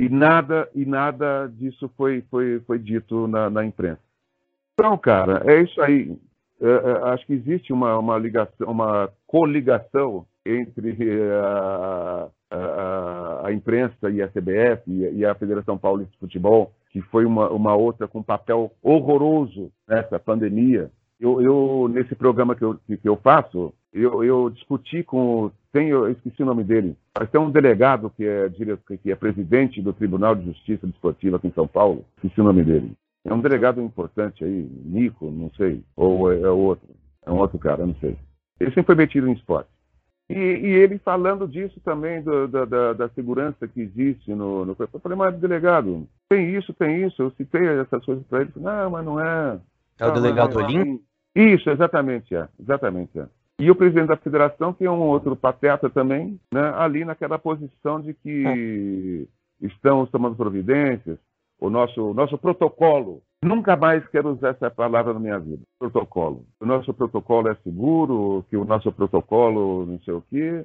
E nada, e nada disso foi, foi, foi dito na, na imprensa. Então, cara, é isso aí. Uh, acho que existe uma, uma ligação, uma coligação entre a, a, a, imprensa e a CBF e, a Federação Paulista de Futebol, que foi uma, uma outra com papel horroroso nessa pandemia. Eu, eu nesse programa que eu, que eu faço, eu, eu discuti com. Tem, eu esqueci o nome dele, mas tem um delegado que é, que é presidente do Tribunal de Justiça Desportiva aqui em São Paulo, esqueci o nome dele. É um delegado importante aí, Nico, não sei, ou é, é outro, é um outro cara, não sei. Ele sempre foi metido em esporte. E, e, ele falando disso também, do, da, da, da, segurança que existe no, no. Eu falei, mas delegado, tem isso, tem isso. Eu citei essas coisas para ele. Não, mas não é. É o delegado Olim? Isso, exatamente, é. Exatamente, é. E o presidente da federação, que é um outro pateta também, né, ali naquela posição de que é. estamos tomando providências, o nosso, nosso protocolo. Nunca mais quero usar essa palavra na minha vida. Protocolo. O nosso protocolo é seguro, que o nosso protocolo não sei o quê.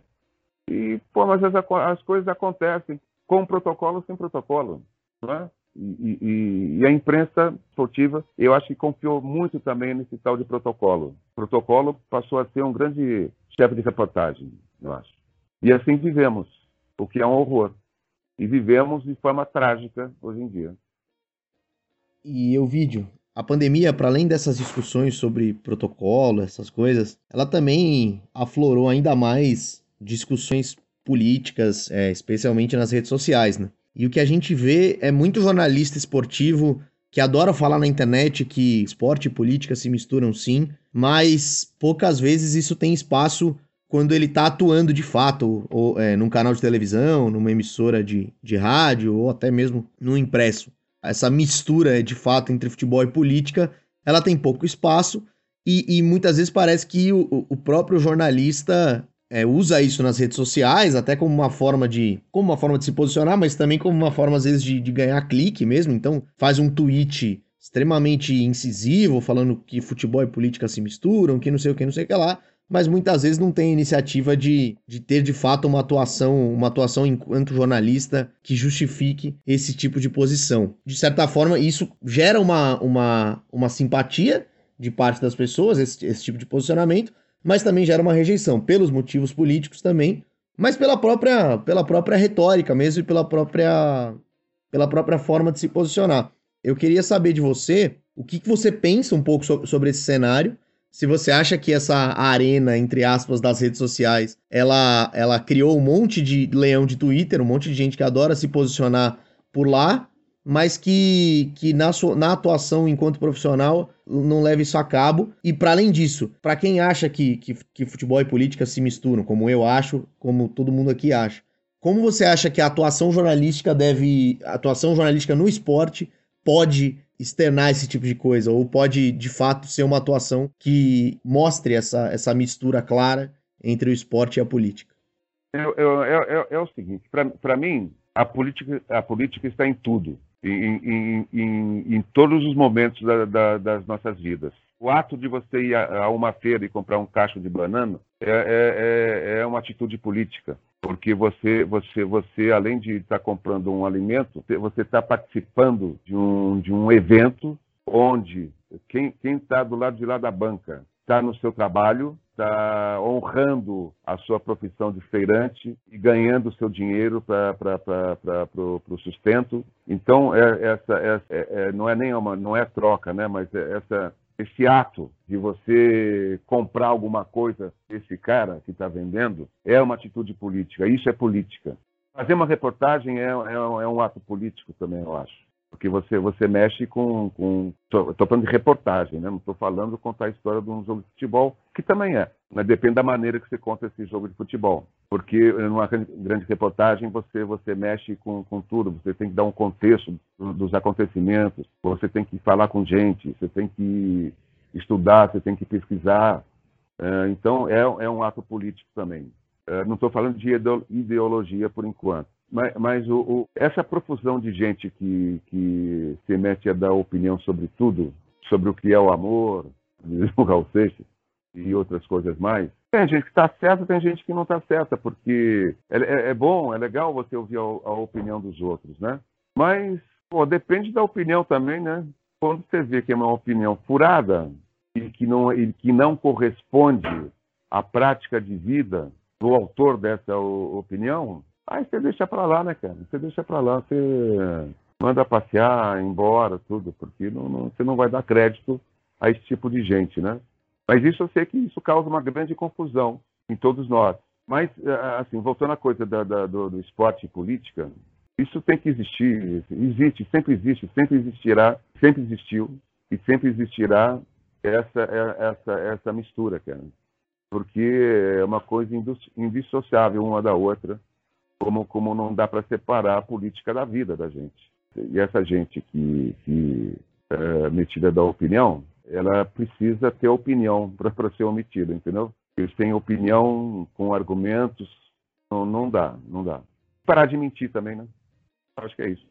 E, pô, mas as, as coisas acontecem com protocolo sem protocolo. Não é? E, e, a imprensa esportiva, eu acho que confiou muito também nesse tal de protocolo. O protocolo passou a ser um grande chefe de reportagem, eu acho. E assim vivemos, o que é um horror. E vivemos de forma trágica hoje em dia. E o vídeo, a pandemia, para além dessas discussões sobre protocolo, essas coisas, ela também aflorou ainda mais discussões políticas, é, especialmente nas redes sociais, né? E o que a gente vê é muito jornalista esportivo que adora falar na internet que esporte e política se misturam sim, mas poucas vezes isso tem espaço quando ele está atuando de fato, ou é, num canal de televisão, numa emissora de, de rádio, ou até mesmo no impresso. Essa mistura de fato entre futebol e política, ela tem pouco espaço e, e muitas vezes parece que o, o próprio jornalista é, usa isso nas redes sociais, até como uma forma de. como uma forma de se posicionar, mas também como uma forma, às vezes, de, de ganhar clique mesmo. Então, faz um tweet extremamente incisivo, falando que futebol e política se misturam, que não sei o que, não sei o que lá. Mas muitas vezes não tem iniciativa de, de ter de fato uma atuação, uma atuação enquanto jornalista que justifique esse tipo de posição. De certa forma, isso gera uma, uma, uma simpatia de parte das pessoas, esse, esse tipo de posicionamento, mas também gera uma rejeição, pelos motivos políticos também, mas pela própria, pela própria retórica mesmo e pela própria, pela própria forma de se posicionar. Eu queria saber de você o que, que você pensa um pouco so sobre esse cenário, se você acha que essa arena, entre aspas, das redes sociais, ela, ela criou um monte de leão de Twitter, um monte de gente que adora se posicionar por lá, mas que, que na, sua, na atuação enquanto profissional não leva isso a cabo. E para além disso, para quem acha que, que, que futebol e política se misturam, como eu acho, como todo mundo aqui acha, como você acha que a atuação jornalística deve. A atuação jornalística no esporte pode externar esse tipo de coisa? Ou pode, de fato, ser uma atuação que mostre essa, essa mistura clara entre o esporte e a política? É, é, é, é o seguinte: para mim, a política, a política está em tudo em, em, em, todos os momentos da, da, das nossas vidas. O ato de você ir a, a, uma feira e comprar um cacho de banana é, é, é, é uma atitude política, porque você, você, você além de estar comprando um alimento, você está participando de um, de um evento onde quem está do lado de lá da banca está no seu trabalho, está honrando a sua profissão de feirante e ganhando o seu dinheiro para o sustento. Então, é, essa, é, é, não é nem uma, não é troca, né? mas é essa, esse ato de você comprar alguma coisa desse cara que está vendendo é uma atitude política. Isso é política. Fazer uma reportagem é, é, é um ato político também, eu acho. Porque você, você mexe com. com estou falando de reportagem, né? não estou falando de contar a história de um jogo de futebol, que também é, depende da maneira que você conta esse jogo de futebol. Porque numa grande reportagem você, você mexe com, com tudo, você tem que dar um contexto dos acontecimentos, você tem que falar com gente, você tem que estudar, você tem que pesquisar. É, então é, é um ato político também. É, não estou falando de ideologia por enquanto. Mas, mas o, o, essa profusão de gente que, que se mete a dar opinião sobre tudo, sobre o que é o amor, o Raul Seixas, e outras coisas mais, tem gente que está certa, tem gente que não está certa, porque é, é, é, bom, é legal você ouvir a, a, opinião dos outros, né? Mas, pô, depende da opinião também, né? Quando você vê que é uma opinião furada e que não, e que não corresponde à prática de vida do autor dessa opinião, Aí você deixa para lá, né, cara? Você deixa para lá, você manda passear, embora, tudo, porque não, não, você não vai dar crédito a esse tipo de gente, né? Mas isso eu sei que isso causa uma grande confusão em todos nós. Mas, é, assim, voltando à coisa da, da, do, do, esporte e política, isso tem que existir, existe, sempre existe, sempre existirá, sempre existiu e sempre existirá essa, é, essa, essa mistura, cara. Porque é uma coisa indissociável uma da outra como, como não dá para separar a política da vida da gente. E essa gente que, que é metida da opinião, ela precisa ter opinião para ser omitida, entendeu? Eles têm opinião com argumentos, não, não dá, não dá. Parar de mentir também, né? Acho que é isso.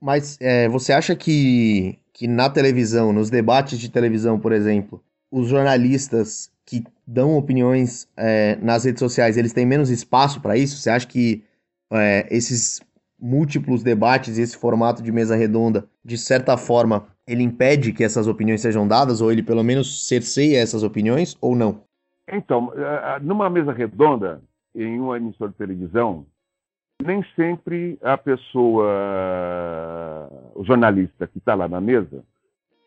Mas é, você acha que, que na televisão, nos debates de televisão, por exemplo, os jornalistas que dão opiniões é, nas redes sociais, eles têm menos espaço para isso? Você acha que é, esses múltiplos debates e esse formato de mesa redonda, de certa forma, ele impede que essas opiniões sejam dadas, ou ele pelo menos cerceia essas opiniões, ou não? Então, é, é, numa mesa redonda, em uma emissora de televisão, nem sempre a pessoa, o jornalista que está lá na mesa,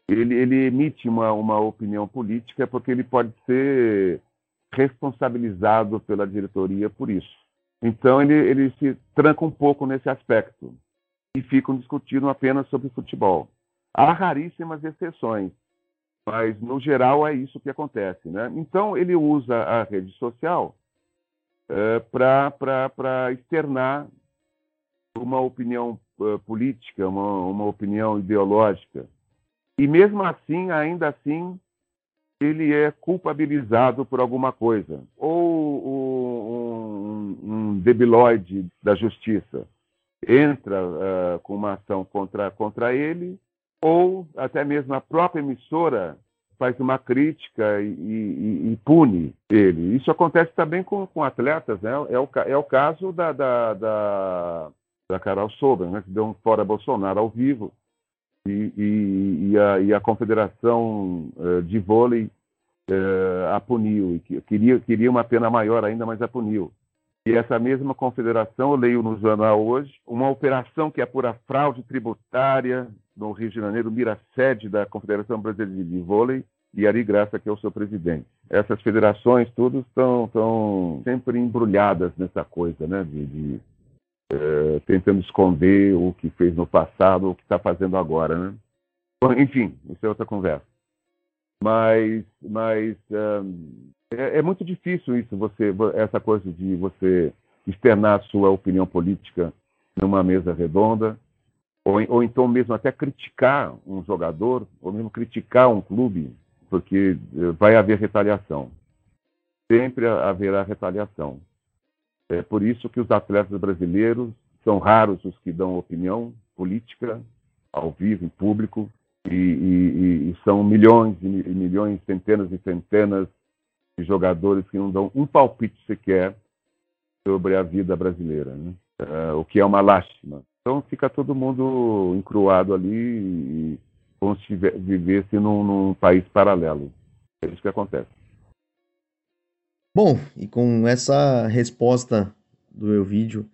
ele, ele emite uma, uma opinião política porque ele pode ser responsabilizado pela diretoria por isso. Então, ele, ele se tranca um pouco nesse aspecto e ficam discutindo apenas sobre futebol. Há raríssimas exceções, mas no geral é isso que acontece. Né? Então, ele usa a rede social é, para externar uma opinião uh, política, uma, uma opinião ideológica. E mesmo assim, ainda assim, ele é culpabilizado por alguma coisa. Ou um debilóide da justiça entra uh, com uma ação contra, contra ele, ou até mesmo a própria emissora faz uma crítica e, e, e pune ele. Isso acontece também com, com atletas, né? É o, é o caso da, da, da, da Carol Sobra, né? que deu um fora Bolsonaro ao vivo, e, e, a, a Confederação uh, de Vôlei uh, a puniu. Queria, queria uma pena maior ainda, mas a puniu. E essa mesma confederação, eu leio no jornal hoje, uma operação que apura é fraude tributária no Rio de Janeiro, mira sede da Confederação Brasileira de Vôlei, e Ari Graça, que é o seu presidente. Essas federações, todas estão sempre embrulhadas nessa coisa, né, de, de é, tentando esconder o que fez no passado, o que está fazendo agora, né? Enfim, isso é outra conversa. Mas, mas é, é, muito difícil isso, você, essa coisa de você externar a sua opinião política numa mesa redonda, ou, ou então mesmo até criticar um jogador, ou mesmo criticar um clube, porque eh, vai haver retaliação. Sempre haverá retaliação. É por isso que os atletas brasileiros são raros os que dão opinião política ao vivo, em público, e, e, e são milhões e milhões, centenas e centenas jogadores que não dão um palpite sequer sobre a vida brasileira, né? uh, o que é uma lástima. Então fica todo mundo encruado ali e como se vivesse num, num país paralelo. É isso que acontece. Bom, e com essa resposta do meu vídeo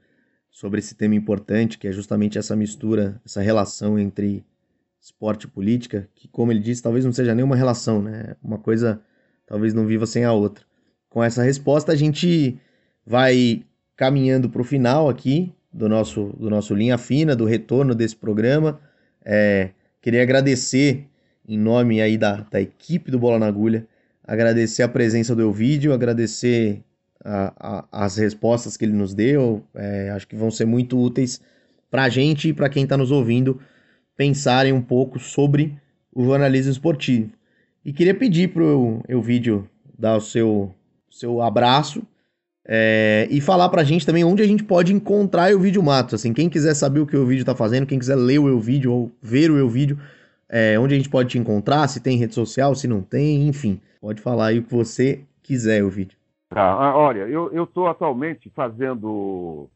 sobre esse tema importante, que é justamente essa mistura, essa relação entre esporte e política, que como ele disse, talvez não seja nenhuma relação, né? Uma coisa talvez não viva sem a outra. Com essa resposta, a gente vai caminhando para o final aqui do nosso, do nosso Linha Fina, do retorno desse programa. É, queria agradecer, em nome aí da, da equipe do Bola na Agulha, agradecer a presença do Elvídio, agradecer a, a, as respostas que ele nos deu. É, acho que vão ser muito úteis para a gente e para quem está nos ouvindo pensarem um pouco sobre o jornalismo esportivo. E queria pedir para o Elvídio dar o seu, seu abraço é, e falar para a gente também onde a gente pode encontrar o vídeo Matos. Assim, quem quiser saber o que o vídeo está fazendo, quem quiser ler o vídeo ou ver o vídeo, é, onde a gente pode te encontrar, se tem rede social, se não tem, enfim. Pode falar aí o que você quiser, o vídeo. Ah, olha, eu estou atualmente fazendo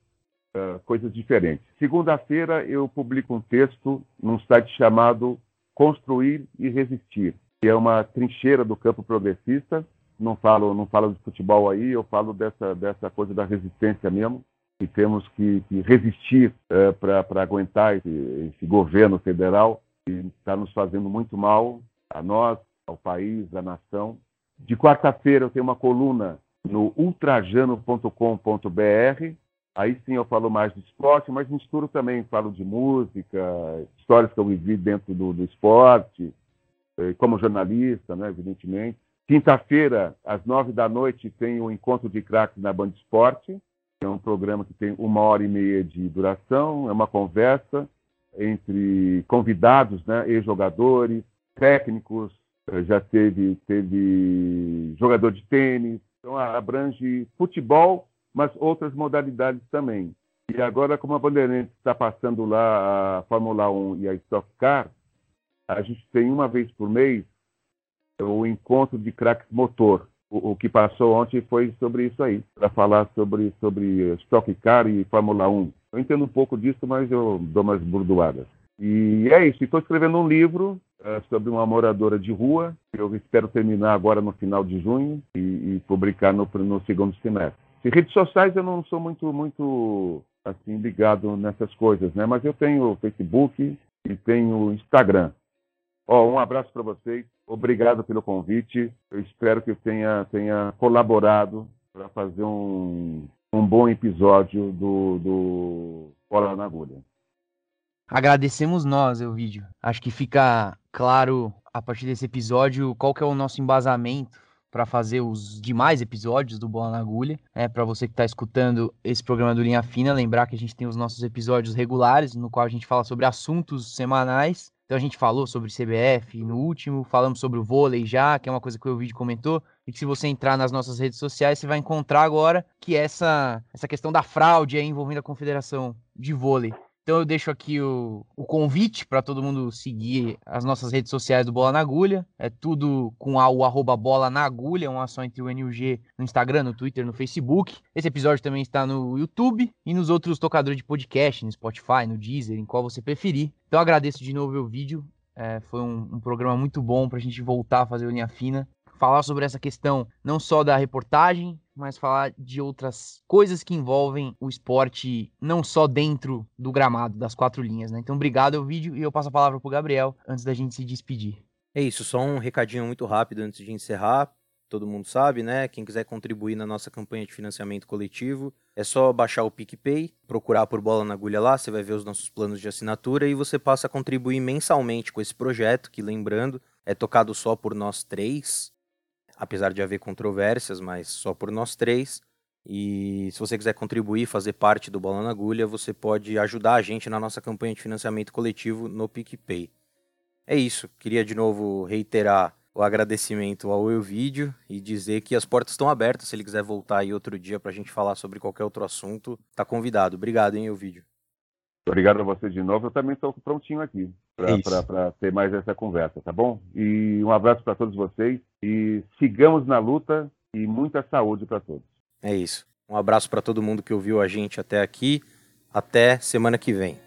uh, coisas diferentes. Segunda-feira eu publico um texto num site chamado Construir e Resistir, que é uma trincheira do campo progressista não falo, não falo de futebol aí, eu falo dessa, dessa coisa da resistência mesmo, que temos que, que resistir é, para aguentar esse, esse, governo federal que está nos fazendo muito mal, a nós, ao país, à nação. De quarta-feira eu tenho uma coluna no ultrajano.com.br. Aí sim eu falo mais de esporte, mas misturo também, falo de música, histórias que eu vivi dentro do, do esporte, como jornalista, né, evidentemente. Quinta-feira, às nove da noite, tem o Encontro de Craques na Band Esporte. É um programa que tem uma hora e meia de duração. É uma conversa entre convidados, né, ex-jogadores, técnicos. Eh, já teve, teve jogador de tênis. Então, abrange futebol, mas outras modalidades também. E agora, como a Bandeirantes está passando lá a Fórmula 1 e a Stock Car, a gente tem uma vez por mês o encontro de craques motor. O, o, que passou ontem foi sobre isso aí, para falar sobre, sobre Stock Car e Fórmula 1. Eu entendo um pouco disso, mas eu dou umas burdoadas. E é isso. Estou escrevendo um livro uh, sobre uma moradora de rua, que eu espero terminar agora no final de junho e, e publicar no, no segundo semestre. E redes sociais eu não sou muito, muito assim ligado nessas coisas, né? Mas eu tenho Facebook e tenho Instagram. Ó, um abraço para vocês. Obrigado pelo convite. Eu espero que tenha, tenha colaborado para fazer um, um bom episódio do, do Bola na Agulha. Agradecemos nós, o vídeo. Acho que fica claro a partir desse episódio qual que é o nosso embasamento para fazer os demais episódios do Bola na Agulha. É, para você que está escutando esse programa do Linha Fina, lembrar que a gente tem os nossos episódios regulares, no qual a gente fala sobre assuntos semanais então a gente falou sobre CBF no último, falamos sobre o vôlei já, que é uma coisa que o vídeo comentou, e que se você entrar nas nossas redes sociais, você vai encontrar agora que essa, essa questão da fraude envolvendo a Confederação de Vôlei. Então eu deixo aqui o, o convite para todo mundo seguir as nossas redes sociais do Bola na Agulha. É tudo com a, o arroba Bola na Agulha, uma só entre o NUG no Instagram, no Twitter, no Facebook. Esse episódio também está no YouTube e nos outros tocadores de podcast, no Spotify, no Deezer, em qual você preferir. Então agradeço de novo o vídeo. É, foi um, um programa muito bom para a gente voltar a fazer o Linha Fina falar sobre essa questão não só da reportagem, mas falar de outras coisas que envolvem o esporte, não só dentro do gramado, das quatro linhas, né? Então, obrigado ao vídeo e eu passo a palavra pro Gabriel antes da gente se despedir. É isso, só um recadinho muito rápido antes de encerrar. Todo mundo sabe, né? Quem quiser contribuir na nossa campanha de financiamento coletivo, é só baixar o PicPay, procurar por Bola na Agulha lá, você vai ver os nossos planos de assinatura e você passa a contribuir mensalmente com esse projeto, que lembrando, é tocado só por nós três, apesar de haver controvérsias, mas só por nós três. E se você quiser contribuir, fazer parte do Bola na Agulha, você pode ajudar a gente na nossa campanha de financiamento coletivo no PicPay. É isso. Queria de novo reiterar o agradecimento ao Elvídio e dizer que as portas estão abertas. Se ele quiser voltar aí outro dia para a gente falar sobre qualquer outro assunto, tá convidado. Obrigado, hein, Elvídio. Obrigado a você de novo. Eu também estou prontinho aqui para ter mais essa conversa, tá bom? E um abraço para todos vocês e sigamos na luta e muita saúde para todos. É isso. Um abraço para todo mundo que ouviu a gente até aqui. Até semana que vem.